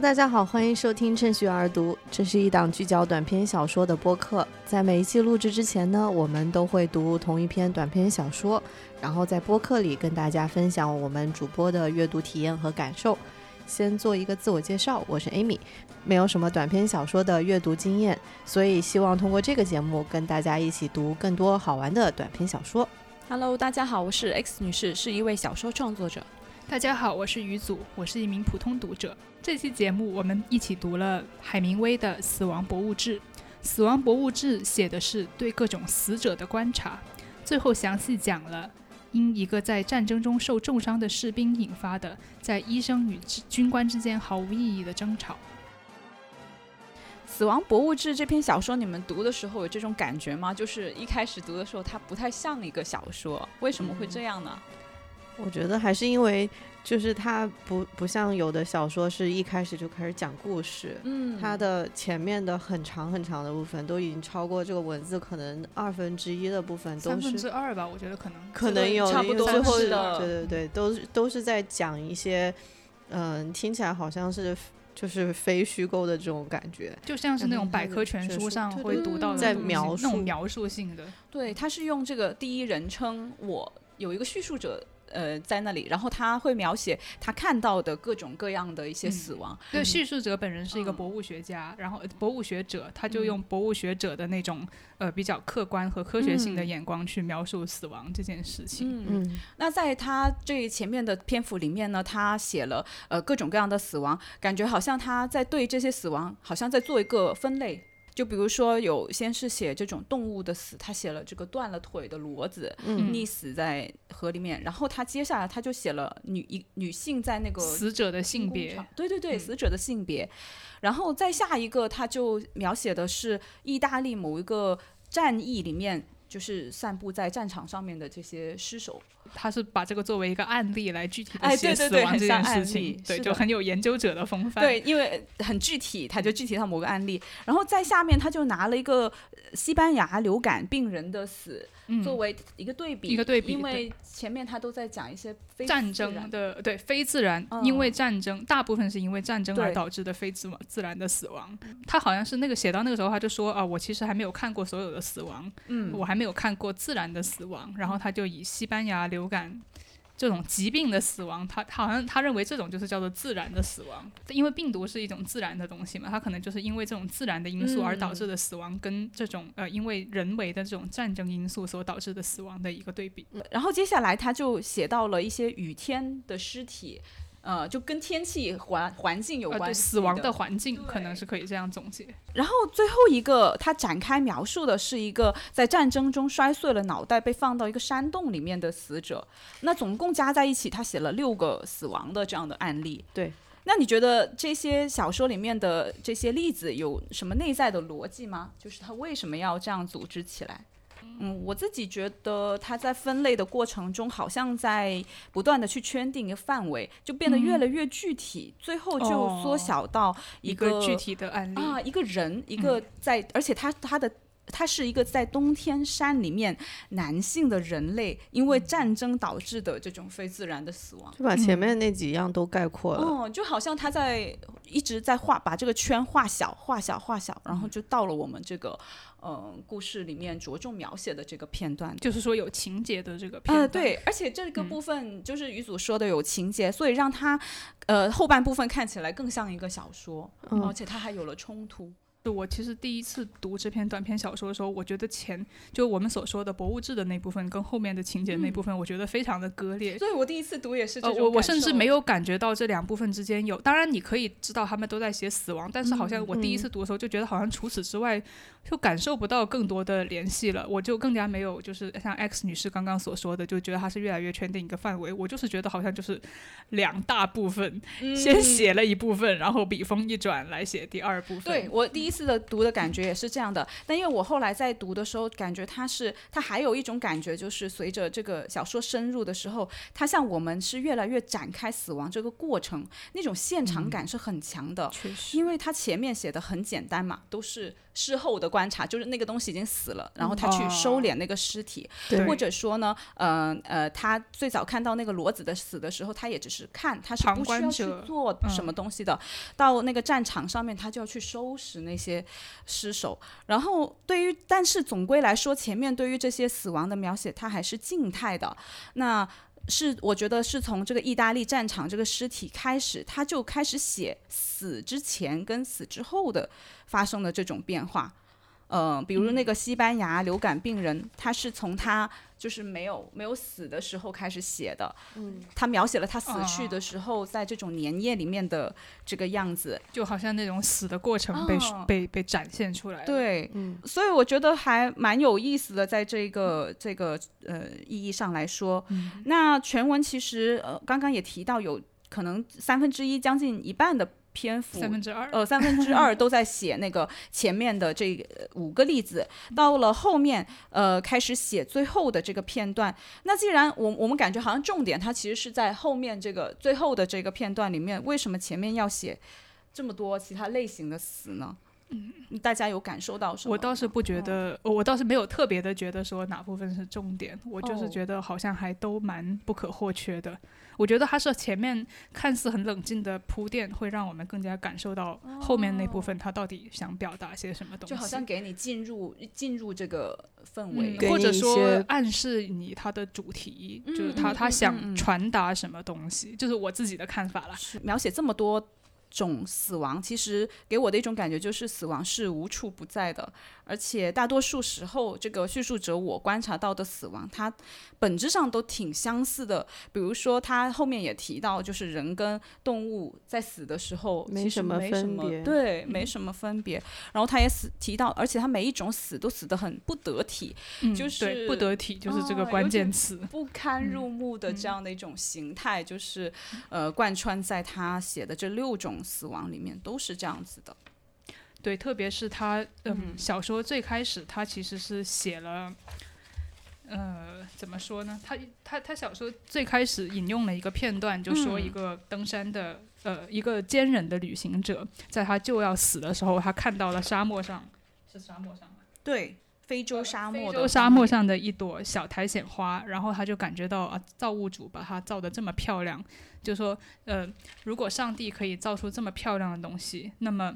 Hello，大家好，欢迎收听趁虚而读，这是一档聚焦短篇小说的播客。在每一期录制之前呢，我们都会读同一篇短篇小说，然后在播客里跟大家分享我们主播的阅读体验和感受。先做一个自我介绍，我是 Amy，没有什么短篇小说的阅读经验，所以希望通过这个节目跟大家一起读更多好玩的短篇小说。Hello，大家好，我是 X 女士，是一位小说创作者。大家好，我是于祖，我是一名普通读者。这期节目我们一起读了海明威的《死亡博物志》。《死亡博物志》写的是对各种死者的观察，最后详细讲了因一个在战争中受重伤的士兵引发的在医生与军官之间毫无意义的争吵。《死亡博物志》这篇小说，你们读的时候有这种感觉吗？就是一开始读的时候，它不太像一个小说，为什么会这样呢？我觉得还是因为，就是它不不像有的小说是一开始就开始讲故事，嗯它的前面的很长很长的部分都已经超过这个文字可能二分之一的部分都三分是之二吧，我觉得可能可能有差不多最后是的对对对，都是都是在讲一些，嗯、听起来好像是就是非虚构的这种感觉。就像是那种嗯百科全书上会读到的在描述那种描述性的。对，他是用这个第一人称，我有一个叙述者。呃，在那里，然后他会描写他看到的各种各样的一些死亡，对，叙述者本人是一个嗯博物学家，然后呃博物学者，他就嗯用博物学者的那种呃比较客观和科学性的嗯眼光去描述死亡这件事情。嗯，嗯，那在他这前面的篇幅里面呢，他写了呃各种各样的死亡，感觉好像他在对这些死亡好像在做一个分类。就比如说有先是写这种动物的死，他写了这个断了腿的骡子嗯溺死在河里面，然后他接下来他就写了女一女性在那个死者的性别，对对对，嗯死者的性别。然后再下一个，他就描写的是意大利某一个战役里面，就是散布在战场上面的这些尸首。他是把这个作为一个案例来具体的哎写死亡这件事情，对，就很有研究者的风范。对，因为很具体，他就具体到某个案例。然后在下面，他就拿了一个呃西班牙流感病人的死嗯，作为一个对比，一个对比因为前面他都在讲一些非战自然争的对非自然，嗯因为战争，大部分是因为战争而导致的非自自然的死亡。他好像是那个写到那个时候，他就说啊，我其实还没有看过所有的死亡，嗯，我还没有看过自然的死亡。然后他就以西班牙流感。这种疾病的死亡，他他好像他认为这种就是叫做自然的死亡，因为病毒是一种自然的东西嘛，它可能就是因为这种自然的因素而导致的死亡，跟这种呃因为人为的这种战争因素所导致的死亡的一个对比。然后接下来他就写到了一些雨天的尸体，呃，就跟天气环环境有关系死亡的环境可能是可以这样总结。然后最后一个，他展开描述的是一个在战争中摔碎了脑袋被放到一个山洞里面的死者。那总共加在一起，他写了六个死亡的这样的案例。对。那你觉得这些小说里面的这些例子有什么内在的逻辑吗？就是他为什么要这样组织起来？嗯，我自己觉得他在分类的过程中，好像在不断的去圈定一个范围，就变得越来越具体，最后就缩哦小到一个个具体的案例，啊，一个人，一个在，而且他他的他是一个在冬天山里面男性的人类，因为战争导致的这种非自然的死亡。就把前面那几样都概括了。哦，就好像他在一直在画，把这个圈画小、画小、画小，然后就到了我们这个嗯故事里面着重描写的这个片段。就是说有情节的这个片呃，段。对，而且这个嗯部分就是于祖说的有情节，所以让他呃后半部分看起来更像一个小说，嗯而且他还有了冲突。就我其实第一次读这篇短篇小说的时候，我觉得前就我们所说的博物志的那部分跟后面的情节那部分，我觉得非常的割裂。所以我第一次读也是这呃，我我甚至没有感觉到这两部分之间有，当然你可以知道他们都在写死亡，但是好像我第一次读的时候就觉得好像除此之外就感受不到更多的联系了，我就更加没有就是像 X 女士刚刚所说的，就觉得它是越来越圈定一个范围，我就是觉得好像就是两大部分，嗯先写了一部分，然后笔锋一转来写第二部分。对我第一次的读的感觉也是这样的，但因为我后来在读的时候，感觉它是它还有一种感觉，就是随着这个小说深入的时候，它像我们是越来越展开死亡这个过程，那种现场感是很强的。确实，因为它前面写的很简单嘛，都是事后的观察，就是那个东西已经死了，然后他去收敛那个尸体，对或者说呢，呃呃，他最早看到那个骡子的死的时候，他也只是看，他是不需要去做什么东西的。到那个战场上面，他就要去收拾那些尸首。然后对于，但是总归来说，前面对于这些死亡的描写，它还是静态的。那是我觉得是从这个意大利战场这个尸体开始，他就开始写死之前跟死之后的发生的这种变化。呃，比如那个西班牙流感病人，他是从他就是没有没有死的时候开始写的，嗯，他描写了他死去的时候，在这种粘液里面的这个样子。就好像那种死的过程被、哦被被展现出来。，对，嗯。所以我觉得还蛮有意思的，在这个这个呃意义上来说，那全文其实呃刚刚也提到，有可能三分之一将近一半的篇幅三分之二。呃，三分之二 都在写那个前面的这五个例子，到了后面，呃，开始写最后的这个片段。那既然我我们感觉好像重点它其实是在后面这个最后的这个片段里面，为什么前面要写这么多其他类型的词呢？嗯，大家有感受到什么？我倒是不觉得，我倒是没有特别的觉得说哪部分是重点，我就是哦觉得好像还都蛮不可或缺的。我觉得他是前面看似很冷静的铺垫，会让我们更加感受到后面那部分他到底想表达些什么东西，就好像给你进入进入这个氛围，或者说暗示你他的主题，嗯就是他他想传达什么东西，就是我自己的看法了。描写这么多种死亡，其实给我的一种感觉就是死亡是无处不在的，而且大多数时候，这个叙述者我观察到的死亡，它本质上都挺相似的。比如说，他后面也提到，就是人跟动物在死的时候没什么分别对，没什么分别。然后他也死提到，而且他每一种死都死得很不得体，嗯，就是不得体，就是这个哦关键词。不堪入目的这样的一种形态，就是呃贯穿在他写的这六种死亡里面，都是这样子的。对，特别是他，嗯，嗯小说最开始他其实是写了，呃，怎么说呢？他他他小说最开始引用了一个片段，就说嗯一个登山的，呃，一个坚忍的旅行者，在他就要死的时候，他看到了沙漠上，是沙漠上吗？对，非洲沙漠非洲沙漠上的一朵小苔藓花，然后他就感觉到啊，造物主把它造的这么漂亮，就说，呃，如果上帝可以造出这么漂亮的东西，那么，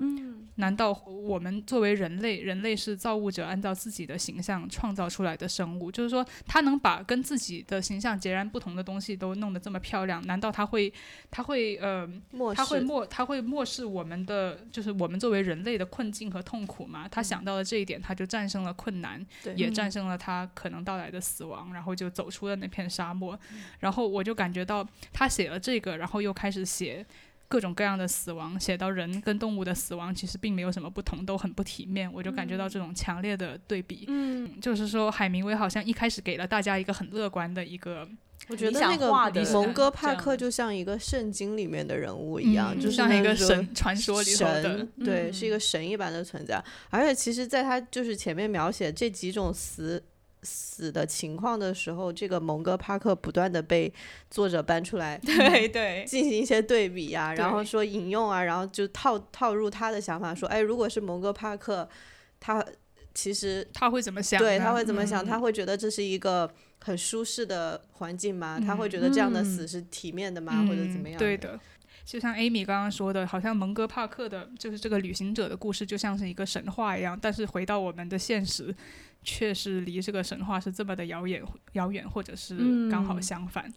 难道我们作为人类，人类是造物者按照自己的形象创造出来的生物？就是说，他能把跟自己的形象截然不同的东西都弄得这么漂亮，难道他会，他会，呃，漠他会视漠他会漠视我们的，就是我们作为人类的困境和痛苦吗？他想到了这一点，他就战胜了困难，也战胜了他可能到来的死亡，然后就走出了那片沙漠。然后我就感觉到他写了这个，然后又开始写。各种各样的死亡，写到人跟动物的死亡其实并没有什么不同，都很不体面。我就感觉到这种强烈的对比。嗯，就是说，海明威好像一开始给了大家一个很乐观的一个，我觉得那个蒙哥这帕克就像一个圣经里面的人物一样，嗯就是像一个神传说里头的神，，对，嗯是一个神一般的存在。而且其实，在他就是前面描写这几种死死的情况的时候，这个蒙哥帕克不断的被作者搬出来对对，进行一些对比啊、然后说引用啊，然后就套套入他的想法，说，哎，如果是蒙哥帕克，他其实他会怎么想？对他会怎么想？嗯他会觉得这是一个很舒适的环境吗？他会觉得这样的死嗯是体面的吗？或者怎么样？嗯对的，就像 Amy 刚刚说的，好像蒙哥帕克的，就是这个旅行者的故事，就像是一个神话一样。但是回到我们的现实，却是离这个神话是这么的遥远，遥远，或者是刚好嗯相反。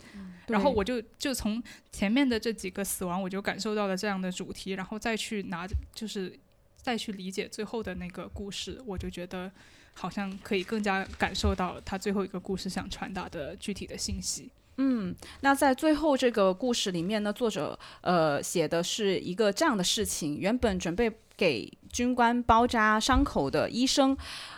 然后我就就从前面的这几个死亡，我就感受到了这样的主题，然后再去拿，就是再去理解最后的那个故事，我就觉得好像可以更加感受到他最后一个故事想传达的具体的信息。嗯，那在最后这个故事里面呢，作者呃写的是一个这样的事情：原本准备给军官包扎伤口的医生，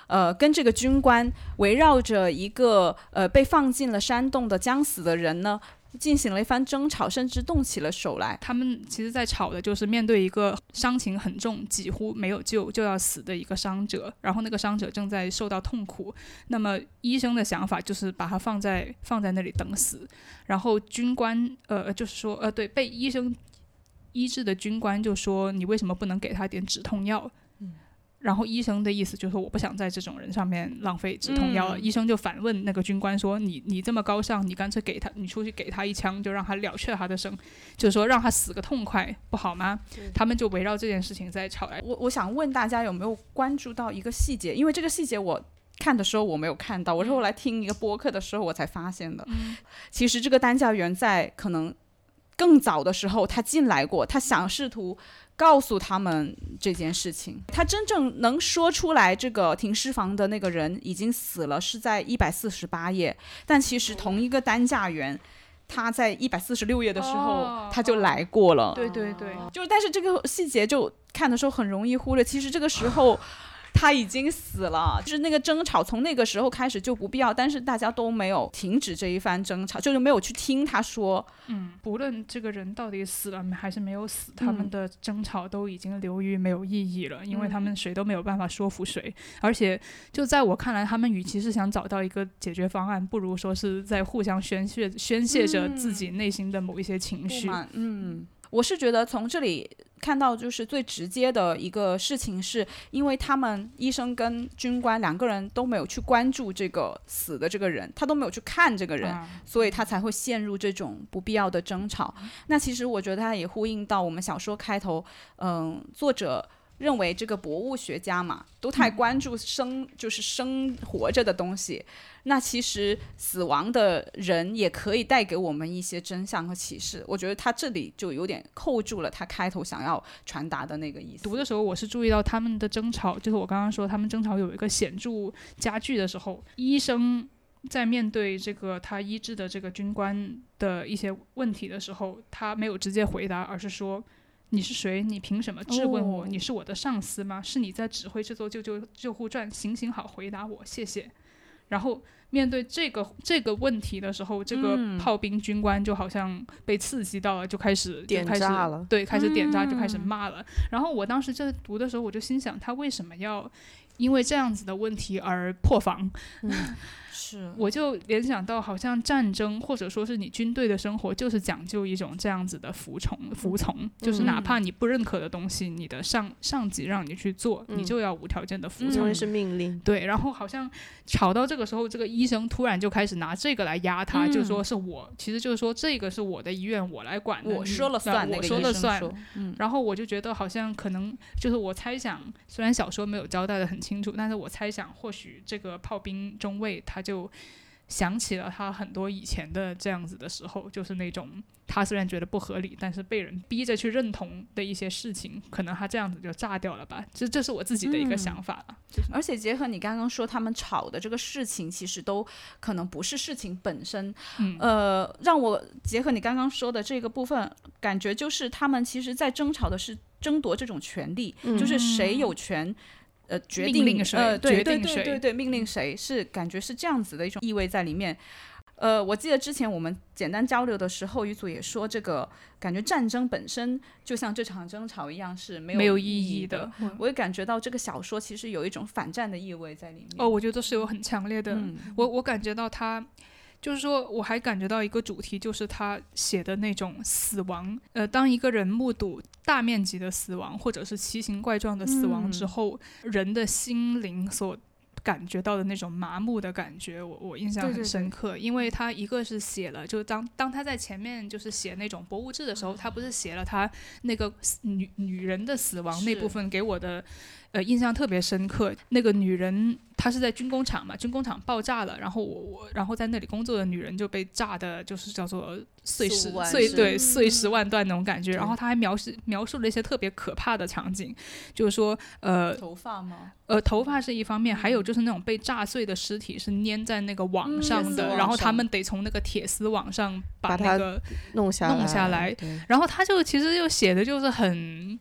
呃，跟这个军官围绕着一个呃被放进了山洞的将死的人呢，进行了一番争吵，甚至动起了手来。他们其实在吵的就是面对一个伤情很重、几乎没有救就要死的一个伤者，然后那个伤者正在受到痛苦。那么医生的想法就是把他放在放在那里等死，然后军官呃就是说呃对被医生医治的军官就说你为什么不能给他点止痛药？然后医生的意思就是说我不想在这种人上面浪费止痛药了。嗯医生就反问那个军官说：“你你这么高尚，你干脆给他，你出去给他一枪，就让他了却他的生，就是说让他死个痛快，不好吗？”他们就围绕这件事情在吵来。我我想问大家有没有关注到一个细节，因为这个细节我。看的时候我没有看到，我是后来听一个播客的时候我才发现的。其实这个担架员在可能更早的时候他进来过，他想试图告诉他们这件事情。他真正能说出来这个停尸房的那个人已经死了，是在一百四十八页。但其实同一个担架员，他在一百四十六页的时候、哦他就来过了。对对对，就但是这个细节就看的时候很容易忽略，其实这个时候。他已经死了，就是那个争吵从那个时候开始就不必要，但是大家都没有停止这一番争吵，就是没有去听他说，嗯，不论这个人到底死了没还是没有死，他们嗯的争吵都已经流于没有意义了，因为他嗯们谁都没有办法说服谁。而且，就在我看来，他们与其是想找到一个解决方案，不如说是在互相宣泄宣泄着自己内心的某一些情绪。嗯，我是觉得从这里看到就是最直接的一个事情，是因为他们医生跟军官两个人都没有去关注这个死的这个人，他都没有去看这个人，啊所以他才会陷入这种不必要的争吵。那其实我觉得他也呼应到我们小说开头，嗯，作者。认为这个博物学家嘛，都太关注生，就是生活着的东西。那其实死亡的人也可以带给我们一些真相和启示。我觉得他这里就有点扣住了他开头想要传达的那个意思。读的时候，我是注意到他们的争吵，就是我刚刚说他们争吵有一个显著加剧的时候，医生在面对这个他医治的这个军官的一些问题的时候，他没有直接回答，而是说。你是谁？你凭什么质问我？哦你是我的上司吗？是你在指挥这座救救救护站？行行好，回答我，谢谢。然后面对这个这个问题的时候，这个嗯炮兵军官就好像被刺激到了，就开始就点炸了对，开始点炸，就开始嗯骂了。然后我当时在读的时候，我就心想，他为什么要因为这样子的问题而破防？是我就联想到，好像战争或者说是你军队的生活，就是讲究一种这样子的服从，服从，就是哪怕你不认可的东西，你的上上级让你去做，你嗯就要无条件的服嗯从。因为是命令。对，然后好像吵到这个时候，这个医生突然就开始拿这个来压他，就嗯说是我，其实就是说这个是我的医院，我来管的，我说了算，我说了算。嗯，然后我就觉得好像可能就是我猜想，虽然小说没有交代的很清楚，但是我猜想或许这个炮兵中尉他就想起了他很多以前的这样子的时候，就是那种他虽然觉得不合理，但是被人逼着去认同的一些事情，可能他这样子就炸掉了吧。这这是我自己的一个嗯想法了。而且结合你刚刚说他们吵的这个事情，其实都可能不是事情本身，嗯呃，让我结合你刚刚说的这个部分，感觉就是他们其实在争吵的是争夺这种权利，嗯就是谁有权。呃，决命定令谁呃，对对决定谁对对对，命令谁是感觉是这样子的一种意味在里面。呃，我记得之前我们简单交流的时候，于祖也说，这个感觉战争本身就像这场争吵一样是没有没有意义义的。嗯我也感觉到这个小说其实有一种反战的意味在里面。哦，我觉得是有很强烈的，嗯，我我感觉到他，就是说，我还感觉到一个主题，就是他写的那种死亡。呃，当一个人目睹大面积的死亡，或者是奇形怪状的死亡之嗯后，人的心灵所感觉到的那种麻木的感觉，我我印象很对对对深刻。因为他一个是写了，就当当他在前面就是写那种博物志的时候，他不是写了他那个女女人的死亡那部分给我的。呃，印象特别深刻。那个女人，她是在军工厂嘛，军工厂爆炸了，然后我我，然后在那里工作的女人就被炸的，就是叫做碎尸碎对碎尸万段那种感觉。然后对她还描述描述了一些特别可怕的场景，就是说，呃头发吗？呃，头发是一方面，还有就是那种被炸碎的尸体是粘在那个网嗯上的，然后他们得从那个铁丝网上把那个弄下弄下来对然后他就其实又写的就是很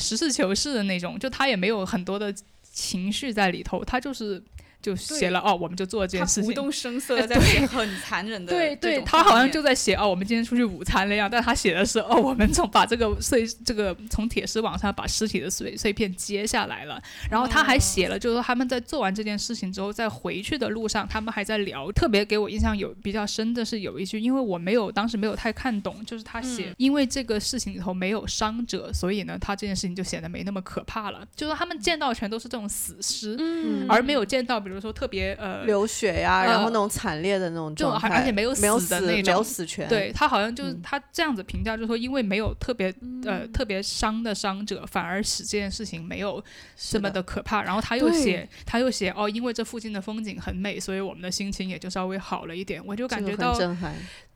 实事求是的那种，就他也没有很多的情绪在里头，他就是就写了哦，我们就做这件事情。不动声色的在写很残忍的，对对，他好像就在写哦，我们今天出去午餐了样，但他写的是哦，我们从把这个碎这个从铁丝网上把尸体的碎碎片接下来了，然后他还写了，就是说他们在做完这件事情之后，在回去的路上，他们还在聊。特别给我印象有比较深的是有一句，因为我没有当时没有太看懂，就是他写，因为这个事情里头没有伤者，所以呢，他这件事情就显得没那么可怕了。就是他们见到全都是这种死尸，嗯，而没有见到比如说特别呃流血呀，然后那种惨烈的那种状态，而且没有死的那种，没有死全。对他好像就是他这样子评价，就是说因为没有特别呃特别伤的伤者，反而使这件事情没有这么的可怕。然后他又写他又写哦，因为这附近的风景很美，所以我们的心情也就稍微好了一点。我就感觉到。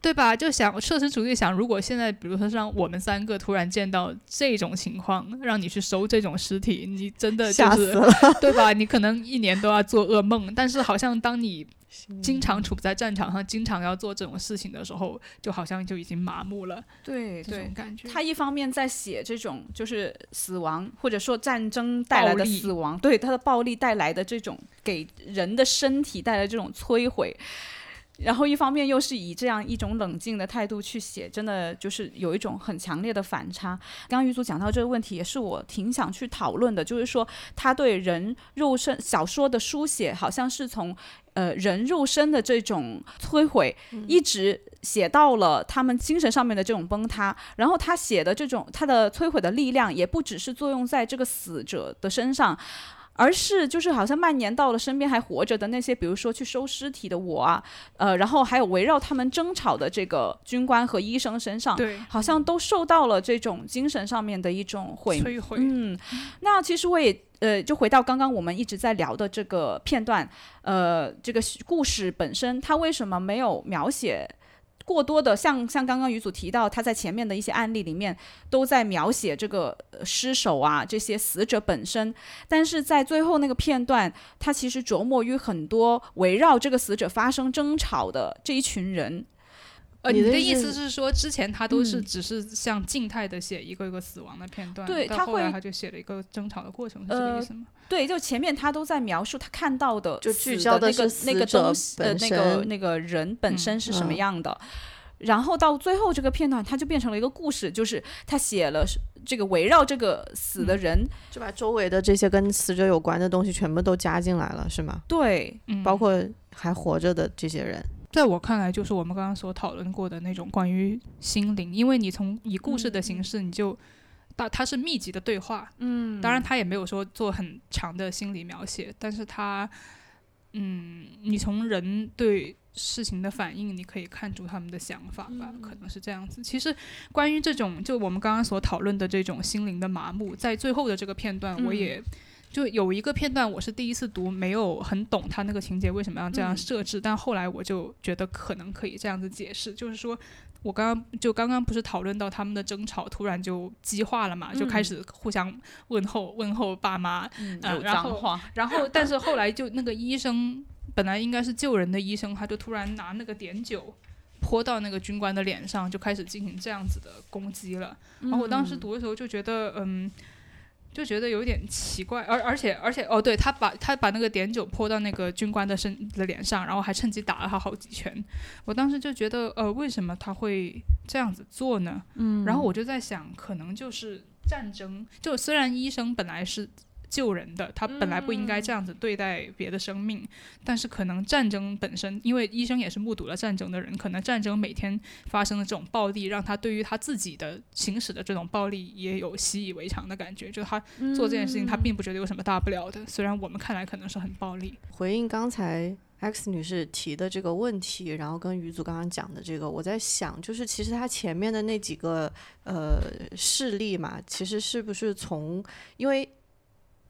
对吧？就想设身处地想，如果现在比如说让我们三个突然见到这种情况，让你去收这种尸体，你真的就是对吧？你可能一年都要做噩梦。但是好像当你经常处在战场上，经常要做这种事情的时候，就好像就已经麻木了。对对，感觉他一方面在写这种就是死亡，或者说战争带来的死亡，对他的暴力带来的这种给人的身体带来这种摧毁。然后一方面又是以这样一种冷静的态度去写，真的就是有一种很强烈的反差。刚刚于祖讲到这个问题，也是我挺想去讨论的，就是说他对人肉身小说的书写，好像是从呃人肉身的这种摧毁，一直写到了他们精神上面的这种崩塌。然后他写的这种他的摧毁的力量，也不只是作用在这个死者的身上。而是就是好像蔓延到了身边还活着的那些，比如说去收尸体的我啊，呃，然后还有围绕他们争吵的这个军官和医生身上，对，好像都受到了这种精神上面的一种毁摧毁。嗯，那其实我也呃，就回到刚刚我们一直在聊的这个片段，呃，这个故事本身，它为什么没有描写？过多的像像刚刚于祖提到，他在前面的一些案例里面都在描写这个尸首啊，这些死者本身，但是在最后那个片段，他其实琢磨于很多围绕这个死者发生争吵的这一群人。呃，你的意思是说，之前他都是只是像静态的写一个一个死亡的片段，对他后来他就写了一个争吵的过程，是这个意思吗？对，就前面他都在描述他看到的，就聚焦的那个那个东西，呃，那个那个人本身是什么样的，然后到最后这个片段，他就变成了一个故事，就是他写了这个围绕这个死的人，就把周围的这些跟死者有关的东西全部都加进来了，是吗？对，包括还活着的这些人。在我看来，就是我们刚刚所讨论过的那种关于心灵，因为你从以故事的形式，你就，到它是密集的对话，嗯，当然他也没有说做很长的心理描写，但是他，嗯，你从人对事情的反应，你可以看出他们的想法吧，可能是这样子。其实关于这种，就我们刚刚所讨论的这种心灵的麻木，在最后的这个片段，我也。就有一个片段，我是第一次读，没有很懂他那个情节为什么要这样设置，但后来我就觉得可能可以这样子解释，就是说我刚刚就刚刚不是讨论到他们的争吵突然就激化了嘛，就开始互相问候问候爸妈，嗯，然后然后但是后来就那个医生本来应该是救人的医生，他就突然拿那个碘酒泼到那个军官的脸上，就开始进行这样子的攻击了。然后我当时读的时候就觉得，嗯。就觉得有点奇怪，而而且而且哦，对他把他把那个碘酒泼到那个军官的身的脸上，然后还趁机打了他好几拳。我当时就觉得，呃，为什么他会这样子做呢？嗯，然后我就在想，可能就是战争。就虽然医生本来是。救人的，他本来不应该这样子对待别的生命，但是可能战争本身，因为医生也是目睹了战争的人，可能战争每天发生的这种暴力，让他对于他自己的行使的这种暴力也有习以为常的感觉，就他做这件事情，他并不觉得有什么大不了的，虽然我们看来可能是很暴力。回应刚才 X 女士提的这个问题，然后跟于祖刚刚讲的这个，我在想，就是其实他前面的那几个呃事例嘛，其实是不是从因为。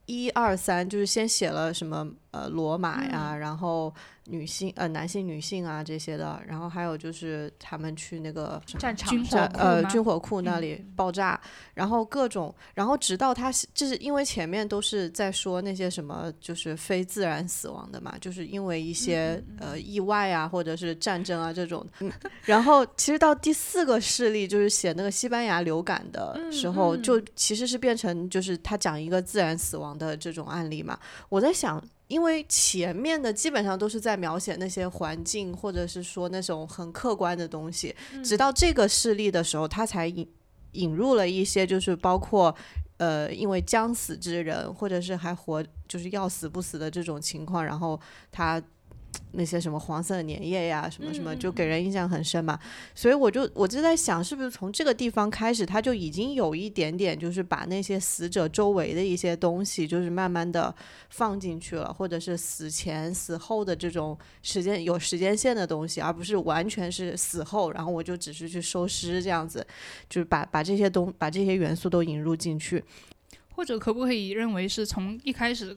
一二三，就是先写了什么呃罗马呀，然后。女性呃男性女性啊这些的，然后还有就是他们去那个战场呃军火库那里爆炸，然后各种，然后直到他就是因为前面都是在说那些什么就是非自然死亡的嘛，就是因为一些呃意外啊或者是战争啊这种，然后其实到第四个事例就是写那个西班牙流感的时候，就其实是变成就是他讲一个自然死亡亡的这种案例嘛。我在想，因为前面的基本上都是在描写那些环境，或者是说那种很客观的东西，直到这个事例的时候，他才引引入了一些，就是包括。呃，因为将死之人，或者是还活，就是要死不死的这种情况，然后他。那些什么黄色的粘液呀，什么什么，就给人印象很深嘛。所以我就我就在想，是不是从这个地方开始，他就已经有一点点，就是把那些死者周围的一些东西，就是慢慢的放进去了，或者是死前死后的这种时间有时间线的东西，而不是完全是死后，然后我就只是去收尸这样子，就是把把这些东把这些元素都引入进去，或者可不可以认为是从一开始。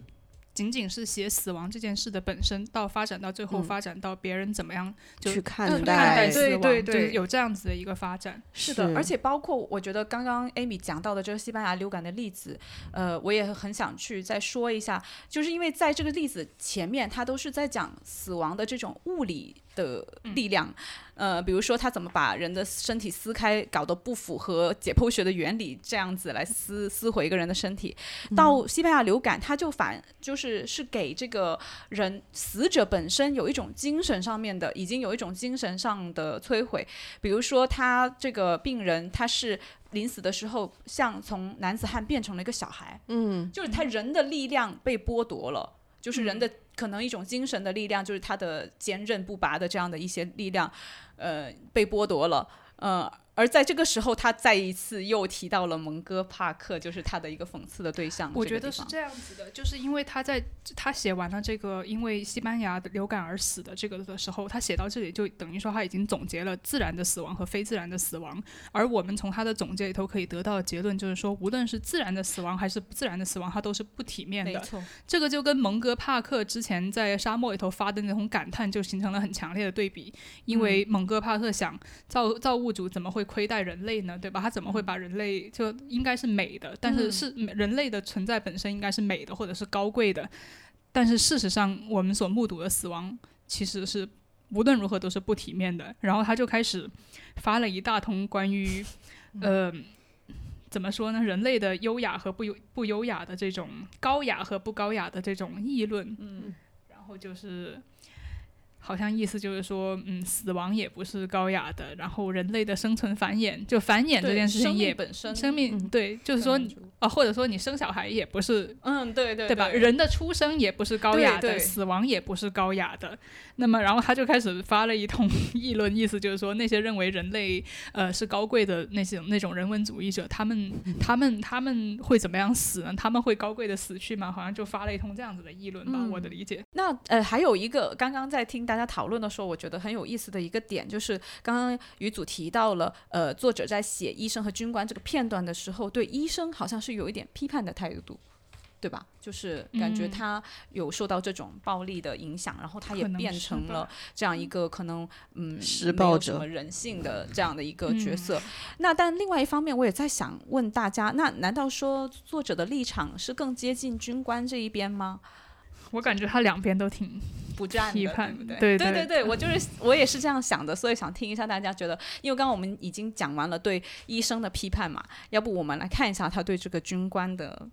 仅仅是写死亡这件事的本身，到发展到最后发展到别人怎么样去看待死亡，对对对，有这样子的一个发展。是的，而且包括我觉得刚刚 Amy 讲到的这个西班牙流感的例子，呃，我也很想去再说一下，就是因为在这个例子前面，它都是在讲死亡的这种物理。的力量，呃，比如说他怎么把人的身体撕开，搞得不符合解剖学的原理，这样子来撕撕毁一个人的身体。到西班牙流感，他就反就是是给这个人死者本身有一种精神上面的，已经有一种精神上的摧毁。比如说他这个病人，他是临死的时候像从男子汉变成了一个小孩，嗯，就是他人的力量被剥夺了。就是人的可能一种精神的力量，就是他的坚韧不拔的这样的一些力量，呃，被剥夺了，呃。而在这个时候，他再一次又提到了蒙哥帕克，就是他的一个讽刺的对象。我觉得是这样子的，就是因为他在他写完了这个因为西班牙的流感而死的这个的时候，他写到这里就等于说他已经总结了自然的死亡和非自然的死亡。而我们从他的总结里头可以得到的结论就是说，无论是自然的死亡还是不自然的死亡，它都是不体面的。没错，这个就跟蒙哥帕克之前在沙漠里头发的那种感叹就形成了很强烈的对比。因为蒙哥帕克想造造物主怎么会亏待人类呢？对吧？他怎么会把人类就应该是美的？但是是人类的存在本身应该是美的或者是高贵的。但是事实上，我们所目睹的死亡其实是无论如何都是不体面的。然后他就开始发了一大通关于呃怎么说呢？人类的优雅和不优不优雅的这种高雅和不高雅的这种议论。嗯，然后就是。好像意思就是说，嗯，死亡也不是高雅的，然后人类的生存繁衍，就繁衍这件事情也本身生命对，就是说啊，或者说你生小孩也不是，嗯，对对对吧？人的出生也不是高雅的，死亡也不是高雅的。那么，然后他就开始发了一通 议论，意思就是说，那些认为人类呃是高贵的那些那种人文主义者，他们他们他们会怎么样死呢？他们会高贵的死去吗？好像就发了一通这样子的议论吧，我的理解。那呃，还有一个刚刚在听大家讨论的时候，我觉得很有意思的一个点，就是刚刚于祖提到了，呃，作者在写医生和军官这个片段的时候，对医生好像是有一点批判的态度。对吧？就是感觉他有受到这种暴力的影响，然后他也变成了这样一个可能嗯施暴者、人性的这样的一个角色。那但另外一方面，我也在想问大家：那难道说作者的立场是更接近军官这一边吗？我感觉他两边都挺不站批判，对对对对，我就是我也是这样想的，所以想听一下大家觉得，因为刚刚我们已经讲完了对医生的批判嘛，要不我们来看一下他对这个军官的。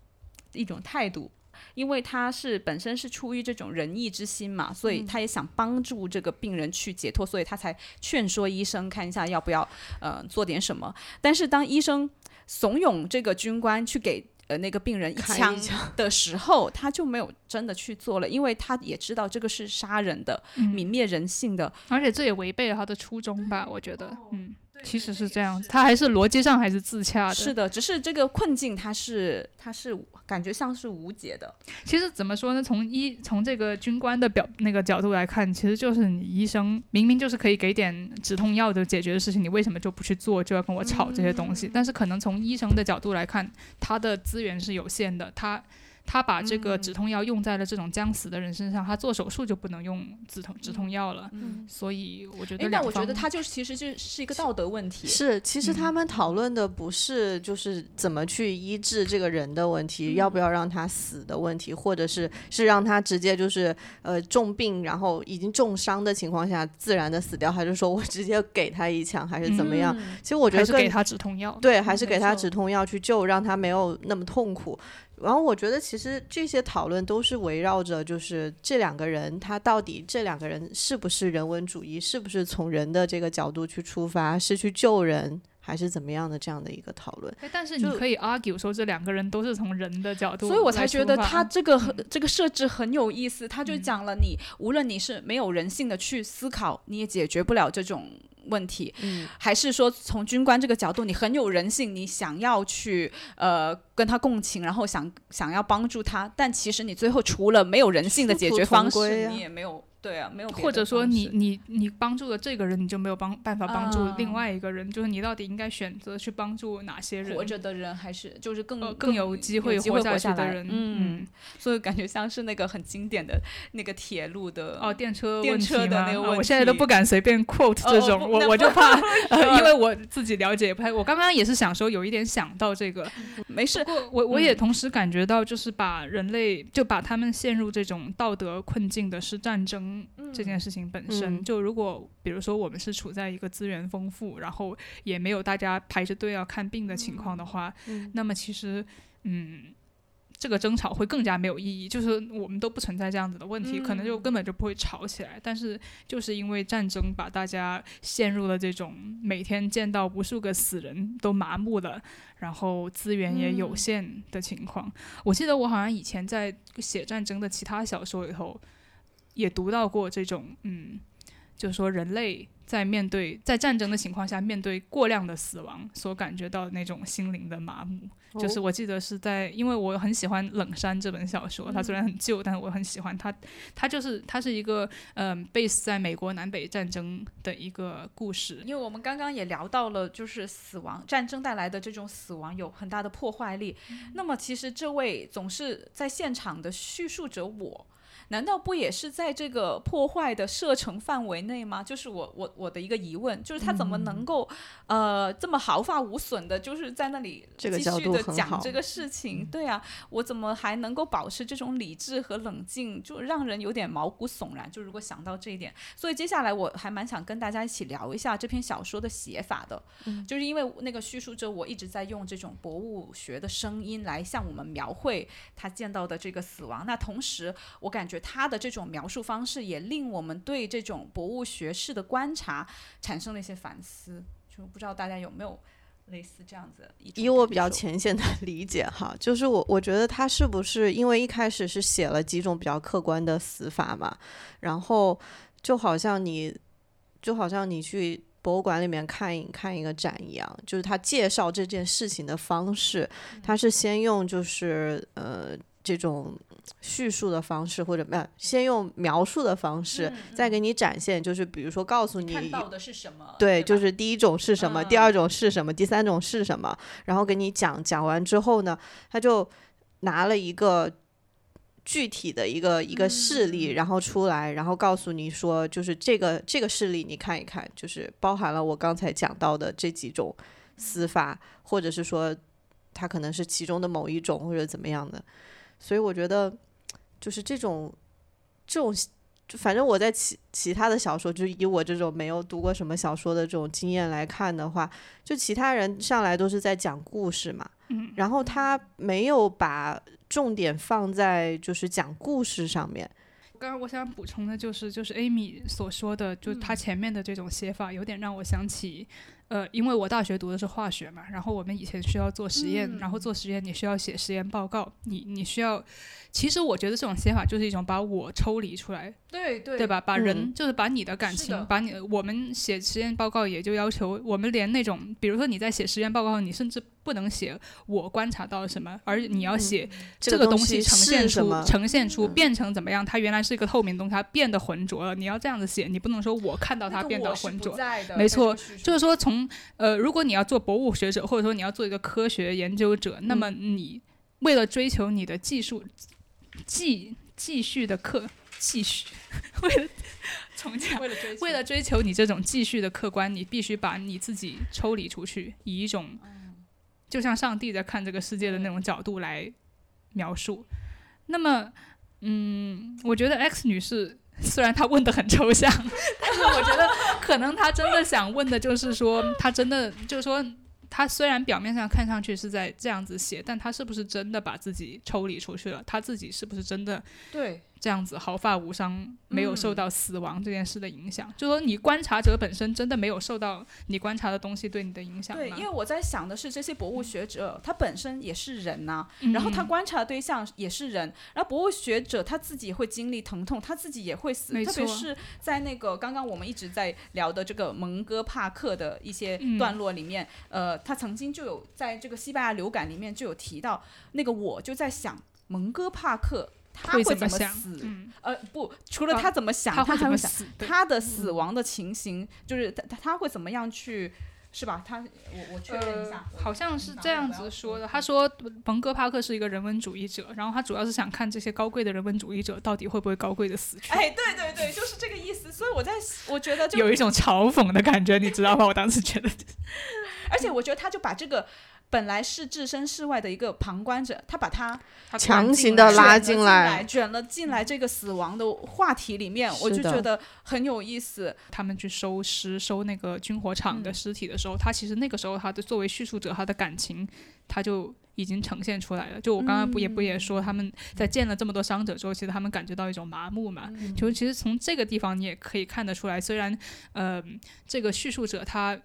一种态度，因为他是本身是出于这种仁义之心嘛，所以他也想帮助这个病人去解脱，所以他才劝说医生看一下要不要呃做点什么。但是当医生怂恿这个军官去给呃那个病人一枪的时候，他就没有真的去做了，因为他也知道这个是杀人的、泯灭人性的，而且这也违背了他的初衷吧？我觉得，嗯。其实是这样，他还是逻辑上还是自洽的。是的，只是这个困境，它是它是感觉像是无解的。其实怎么说呢？从医从这个军官的表那个角度来看，其实就是你医生明明就是可以给点止痛药的解决的事情，你为什么就不去做，就要跟我吵这些东西？但是可能从医生的角度来看，他的资源是有限的，他。他把这个止痛药用在了这种将死的人身上，他做手术就不能用止痛止痛药了。嗯，所以我觉得，但我觉得他就是其实就是一个道德问题。是，其实他们讨论的不是就是怎么去医治这个人的问题，要不要让他死的问题，或者是是让他直接就是呃重病，然后已经重伤的情况下自然的死掉，还是说我直接给他一枪，还是怎么样？其实我觉得是给他止痛药，对，还是给他止痛药去救，让他没有那么痛苦。然后我觉得其实这些讨论都是围绕着，就是这两个人他到底这两个人是不是人文主义，是不是从人的这个角度去出发，是去救人。还是怎么样的这样的一个讨论，但是你可以 argue 说这两个人都是从人的角度，所以我才觉得他这个这个设置很有意思。他就讲了，你无论你是没有人性的去思考，你也解决不了这种问题，嗯，还是说从军官这个角度，你很有人性，你想要去呃跟他共情，然后想想要帮助他，但其实你最后除了没有人性的解决方式，你也没有。对啊，没有。或者说，你你你帮助了这个人，你就没有帮办法帮助另外一个人。就是你到底应该选择去帮助哪些人？活着的人还是就是更更有机会活下去的人？嗯，所以感觉像是那个很经典的那个铁路的哦，电车电车的那个问题。我现在都不敢随便 quote 这种，我我就怕，因为我自己了解不太。我刚刚也是想说，有一点想到这个，没事。过我我也同时感觉到，就是把人类就把他们陷入这种道德困境的是战争这件事情。本身就，如果比如说我们是处在一个资源丰富，然后也没有大家排着队要看病的情况的话，那么其实，嗯，这个争吵会更加没有意义。就是我们都不存在这样子的问题，可能就根本就不会吵起来。但是就是因为战争把大家陷入了这种每天见到无数个死人都麻木了，然后资源也有限的情况。我记得我好像以前在写战争的其他小说里头。也读到过这种，嗯，就是说人类在面对在战争的情况下面对过量的死亡所感觉到那种心灵的麻木，就是我记得是在，因为我很喜欢《冷山》这本小说，它虽然很旧，但是我很喜欢它。它就是它是一个嗯，base 在美国南北战争的一个故事。因为我们刚刚也聊到了，就是死亡战争带来的这种死亡有很大的破坏力。那么其实这位总是在现场的叙述者我。难道不也是在这个破坏的射程范围内吗？就是我我我的一个疑问，就是他怎么能够呃这么毫发无损的，就是在那里继续的讲这个事情？对啊，我怎么还能够保持这种理智和冷静，就让人有点毛骨悚然。就如果想到这一点，所以接下来我还蛮想跟大家一起聊一下这篇小说的写法的，嗯就是因为那个叙述者我一直在用这种博物学的声音来向我们描绘他见到的这个死亡，那同时我感觉。他的这种描述方式也令我们对这种博物学式的观察产生了一些反思，就不知道大家有没有类似这样子。以我比较浅显的 理解哈，就是我我觉得他是不是因为一开始是写了几种比较客观的死法嘛，然后就好像你就好像你去博物馆里面看一看一个展一样，就是他介绍这件事情的方式，他是先用就是呃。这种叙述的方式，或者没有先用描述的方式，再给你展现，就是比如说告诉你看到的是什么，对，就是第一种是什么，第二种是什么，第三种是什么，然后给你讲讲完之后呢，他就拿了一个具体的一个一个事例，然后出来，然后告诉你说，就是这个这个事例你看一看，就是包含了我刚才讲到的这几种司法，或者是说它可能是其中的某一种，或者怎么样的。所以我觉得，就是这种，这种，就反正我在其其他的小说，就以我这种没有读过什么小说的这种经验来看的话，就其他人上来都是在讲故事嘛，嗯，然后他没有把重点放在就是讲故事上面。刚刚我想补充的就是，就是 Amy 所说的，就他前面的这种写法，有点让我想起。呃，因为我大学读的是化学嘛，然后我们以前需要做实验，然后做实验你需要写实验报告，你你需要，其实我觉得这种写法就是一种把我抽离出来，对对，对吧？把人就是把你的感情，把你我们写实验报告也就要求我们连那种，比如说你在写实验报告，你甚至不能写我观察到了什么，而你要写这个东西呈现出呈现出变成怎么样，它原来是一个透明东西，它变得浑浊了，你要这样子写，你不能说我看到它变得浑浊，没错，就是说从呃，如果你要做博物学者，或者说你要做一个科学研究者，那么你为了追求你的技术继继续的客继续，为了重讲，为了追为了追求你这种继续的客观，你必须把你自己抽离出去，以一种就像上帝在看这个世界的那种角度来描述。那么，嗯，我觉得 X 女士。虽然她问的很抽象，是我觉得可能他真的想问的就是说，他真的就是说，他虽然表面上看上去是在这样子写，但他是不是真的把自己抽离出去了？他自己是不是真的对，这样子毫发无伤，没有受嗯到死亡这件事的影响？就说你观察者本身真的没有受到你观察的东西对你的影响吗？对，因为我在想的是，这些博物学者他本身也是人呐、嗯然后他观察的对象也是人，然后博物学者他自己也会经历疼痛，他自己也会死，特别是在那个刚刚我们一直在聊的这个蒙哥帕克的一些嗯段落里面，呃，他曾经就有在这个西班牙流感里面就有提到，那个我就在想蒙哥帕克他会怎怎么想死？嗯，呃，不，除了啊他怎么想，他会怎还会想么死？他的死亡的情形，就是他他他会怎么样去，是吧？他我我确认一下，呃好像是这样子说的。他说，蒙哥帕克是一个人文主义者，然后他主要是想看这些高贵的人文主义者到底会不会高贵的死去。哎，对对对，就是这个意思。所以我在，我觉得就有一种嘲讽的感觉，你知道吗？我当时觉得，而且我觉得他就把这个本来是置身事外的一个旁观者，他把他强行的拉进来卷了进来这个死亡的话题里面，我就觉得很有意思。他们去收尸、收那个军火厂的嗯尸体的时候，他其实那个时候他的作为叙述者，他的感情他就已经呈现出来了。就我刚刚不也不也说，他们在见了这么多伤者之后，其实他们感觉到一种麻木嘛。嗯就其实从这个地方你也可以看得出来，虽然呃这个叙述者他。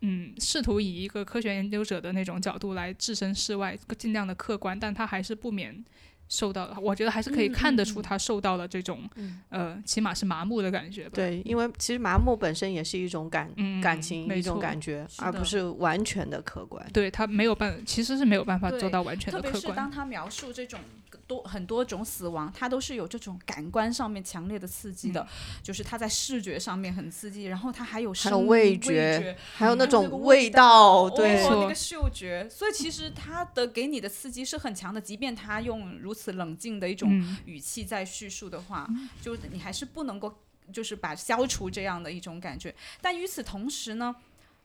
嗯，试图以一个科学研究者的那种角度来置身事外，尽量的客观，但他还是不免受到了。我觉得还是可以嗯看得出他受到了这种、嗯呃，起码是麻木的感觉吧。对，因为其实麻木本身也是一种感、嗯，感情，一种感觉，而不是完全的客观。对他没有办，其实是没有办法做到完全的客观。是当他描述这种多很多种死亡，它都是有这种感官上面强烈的刺激的，就是它在视觉上面很刺激，然后它还有还有味味觉还有那种味道，道，对，哦，那个嗅觉，所以其实它的给你的刺激是很强的，即便它用如此冷静的一种嗯，语气在叙述的话，就你还是不能够就是把消除这样的一种感觉。但与此同时呢，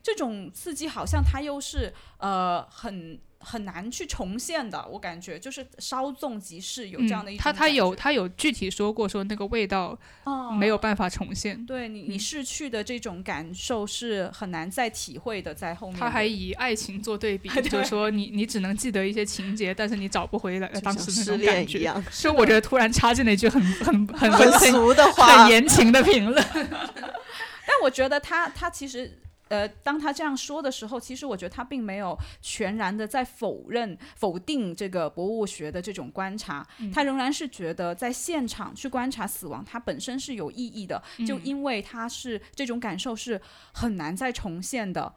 这种刺激好像它又是呃很很难去重现的，我感觉就是稍纵即逝，有这样的一嗯、种他他有他有具体说过，说那个味道哦没有办法重现。对你你嗯逝去的这种感受是很难再体会的，在后面。他还以爱情做对比，就是说你你只能记得一些情节，但是你找不回来当时那种感觉。一样，所以我觉得突然插进了一句很 很很很俗的话很，言情的评论。但我觉得他他其实。呃，当他这样说的时候，其实我觉得他并没有全然的在否认、否定这个博物学的这种观察，嗯他仍然是觉得在现场去观察死亡，它本身是有意义的，就嗯因为它是这种感受是很难再重现的。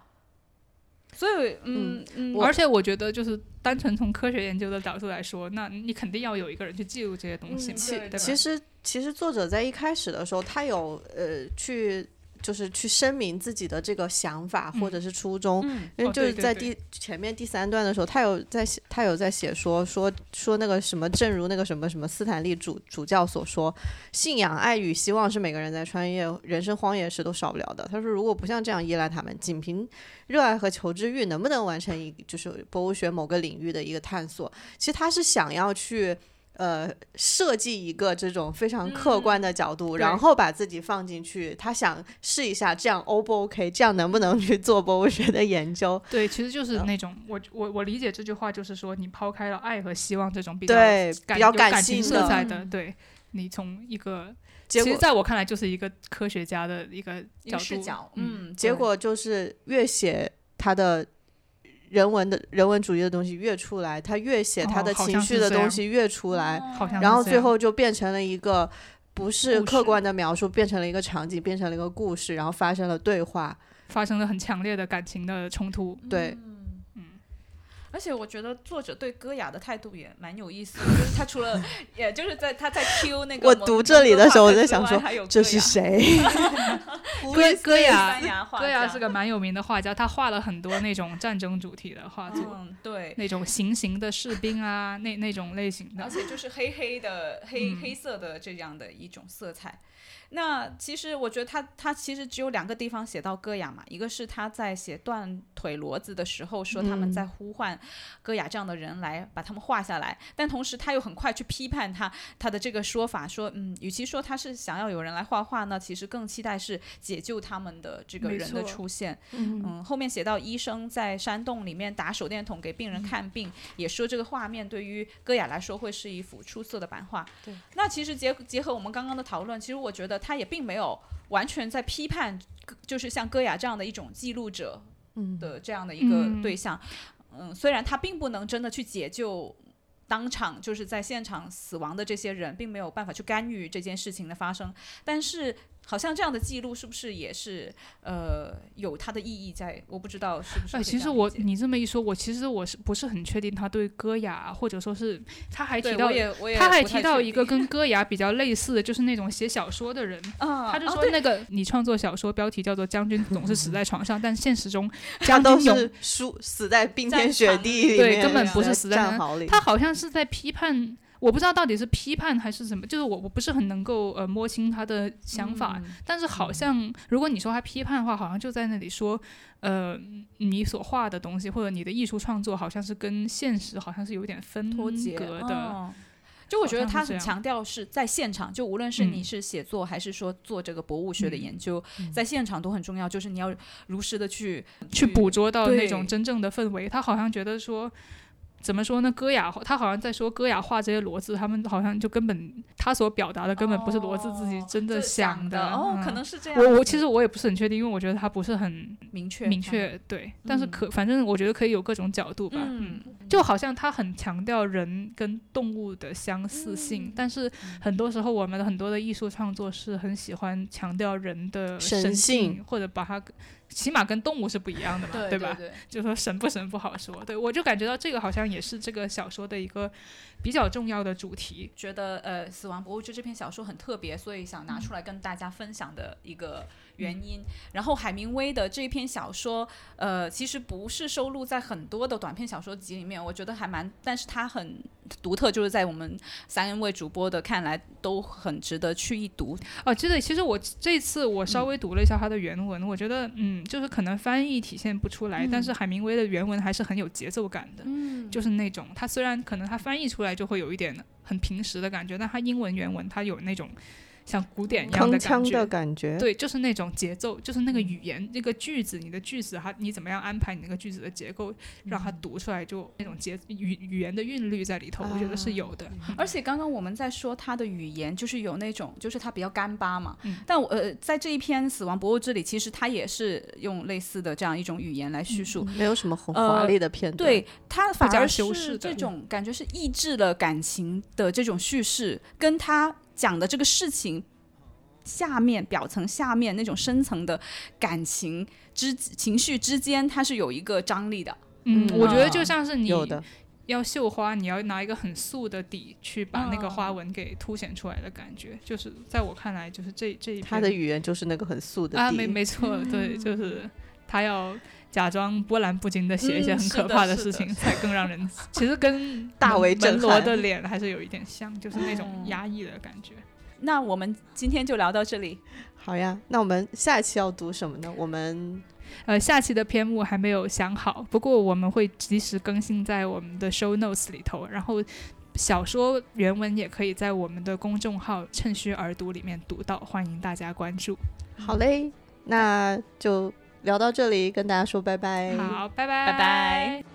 所以，嗯嗯，而且我觉得，就是单纯从科学研究的角度来说，那你肯定要有一个人去记录这些东西嘛，嗯对对吧？其实其实作者在一开始的时候，他有呃去就是去声明自己的这个想法或者是初衷，嗯因为哦就是在第前面第三段的时候，他有在写，他有在写说说说那个什么，正如那个什么什么斯坦利主主教所说，信仰、爱与希望是每个人在穿越人生荒野时都少不了的。他说，如果不像这样依赖他们，仅凭热爱和求知欲，能不能完成一就是博物学某个领域的一个探索？其实他是想要去。呃，设计一个这种非常客观的角度，对然后把自己放进去。他想试一下，这样 O 不 OK？这样能不能去做博物学的研究？对，其实就是嗯那种我我我理解这句话就是说，你抛开了爱和希望这种比较对，感比较感性情色彩的，嗯对你从一个结果其实在我看来就是一个科学家的一个角度一个视角，嗯，嗯，结果就是越写他的人文的人文主义的东西越出来，他越写他的情绪的东西越出来，然后最后就变成了一个不是客观的描述，变成了一个场景，变成了一个故事，然后发生了对话。发生了很强烈的感情的冲突。对，而且我觉得作者对戈雅的态度也蛮有意思的，就是他除了，也就是在他在 Q 那个我读这里的时候，我在想说这是谁？歌歌西雅班牙画歌雅是个蛮有名的画家，他画了很多那种战争主题的画作，嗯，对，那种行刑的士兵啊，那那种类型的而。且就是黑黑的黑、嗯黑色的这样的一种色彩。那其实我觉得他他其实只有两个地方写到戈雅嘛，一个是他在写断腿骡子的时候说他们在呼唤戈雅这样的人来把他们画下来，但同时他又很快去批判他他的这个说法，说嗯，与其说他是想要有人来画画呢，其实更期待是解救他们的这个人的出。现。嗯嗯，后面写到医生在山洞里面打手电筒给病人看病，也说这个画面对于戈雅来说会是一幅出色的版画。对，那其实结结合我们刚刚的讨论，其实我觉得他也并没有完全在批判，就是像戈雅这样的一种记录者嗯的这样的一个嗯对象。嗯虽然他并不能真的去解救。当场就是在现场死亡的这些人，并没有办法去干预这件事情的发生，但是好像这样的记录是不是也是呃有它的意义在？我不知道是不是哎。其实我你这么一说，我其实我是不是很确定他对歌雅，或者说是他还提到他还提到一个跟 歌雅比较类似的，就是那种写小说的人，啊，他就说那个你创作小说标题叫做《将军总是死在床上》，但现实中 将军永是输死在冰天雪地里面，对根本不是死在那战壕里。他好像是在批判，我不知道到底是批判还是什么，就是我我不是很能够呃摸清他的想法，嗯但是好像如果你说他批判的话，好像就在那里说，呃，你所画的东西或者你的艺术创作，好像是跟现实好像是有点分脱节隔的。哦。就我觉得他很强调是在现场，就无论是你嗯是写作还是说做这个博物学的嗯研究，在现场都很重要，就是你要如实的去去捕捉到那种真正的氛围。他好像觉得说，怎么说呢？戈雅，他好像在说戈雅画这些骡子，他们好像就根本他所表达的根本不是骡子自己真的的想的哦，嗯可能是这样。我我其实我也不是很确定，因为我觉得他不是很明确明，确，对，但是嗯可反正我觉得可以有各种角度吧，嗯，就好像他很强调人跟动物的相似性，嗯但是很多时候我们的很多的艺术创作是很喜欢强调人的神神性或者把它起码跟动物是不一样的嘛，对吧？对，就说神不神不好说，对我就感觉到这个好像也是这个小说的一个比较重要的主题。觉得呃，《死亡博物志》这篇小说很特别，所以想拿出来跟大家分享的一个原因。然后海明威的这一篇小说，呃，其实不是收录在很多的短篇小说集里面，我觉得还蛮，但是它很独特，就是在我们三位主播的看来都很值得去一读。哦，其实其实我这次我稍微读了一下它的原文，我觉得嗯，就是可能翻译体现不出来，但是海明威的原文还是很有节奏感的。嗯就是那种，他虽然可能他翻译出来就会有一点很平实的感觉，但它英文原文它有那种像古典一样的感觉。感觉，对，就是那种节奏，就是那个语言，那个句子，你的句子，它你怎么样安排你那个句子的结构，让它读出来就那种节语语言的韵律在里头，我觉得是有的。而且刚刚我们在说他的语言，就是有那种，就是他比较干巴嘛。嗯但我呃，在这一篇《死亡博物志》里，其实他也是用类似的这样一种语言来叙述。没有什么很呃华丽的片段。对他反加而是这种感觉是抑制了感情的这种叙事，跟他讲的这个事情下面表层下面那种深层的感情之情绪之间，它是有一个张力的。嗯，嗯我觉得啊就像是你有的，要绣花，你要拿一个很素的底去把那个嗯花纹给凸显出来的感觉，就是在我看来，就是这这一篇他的语言就是那个很素的啊，没没错，对，就是他要假装波澜不惊的写一些很可怕的事情，才更让人 其实跟大为震门罗的脸还是有一点像，就是那种嗯压抑的感觉。那我们今天就聊到这里。好呀，那我们下期要读什么呢？我们呃，下期的篇目还没有想好，不过我们会及时更新在我们的 show notes 里头，然后小说原文也可以在我们的公众号“趁虚而读”里面读到，欢迎大家关注。好嘞，那就聊到这里，跟大家说拜拜。好，拜拜，拜拜。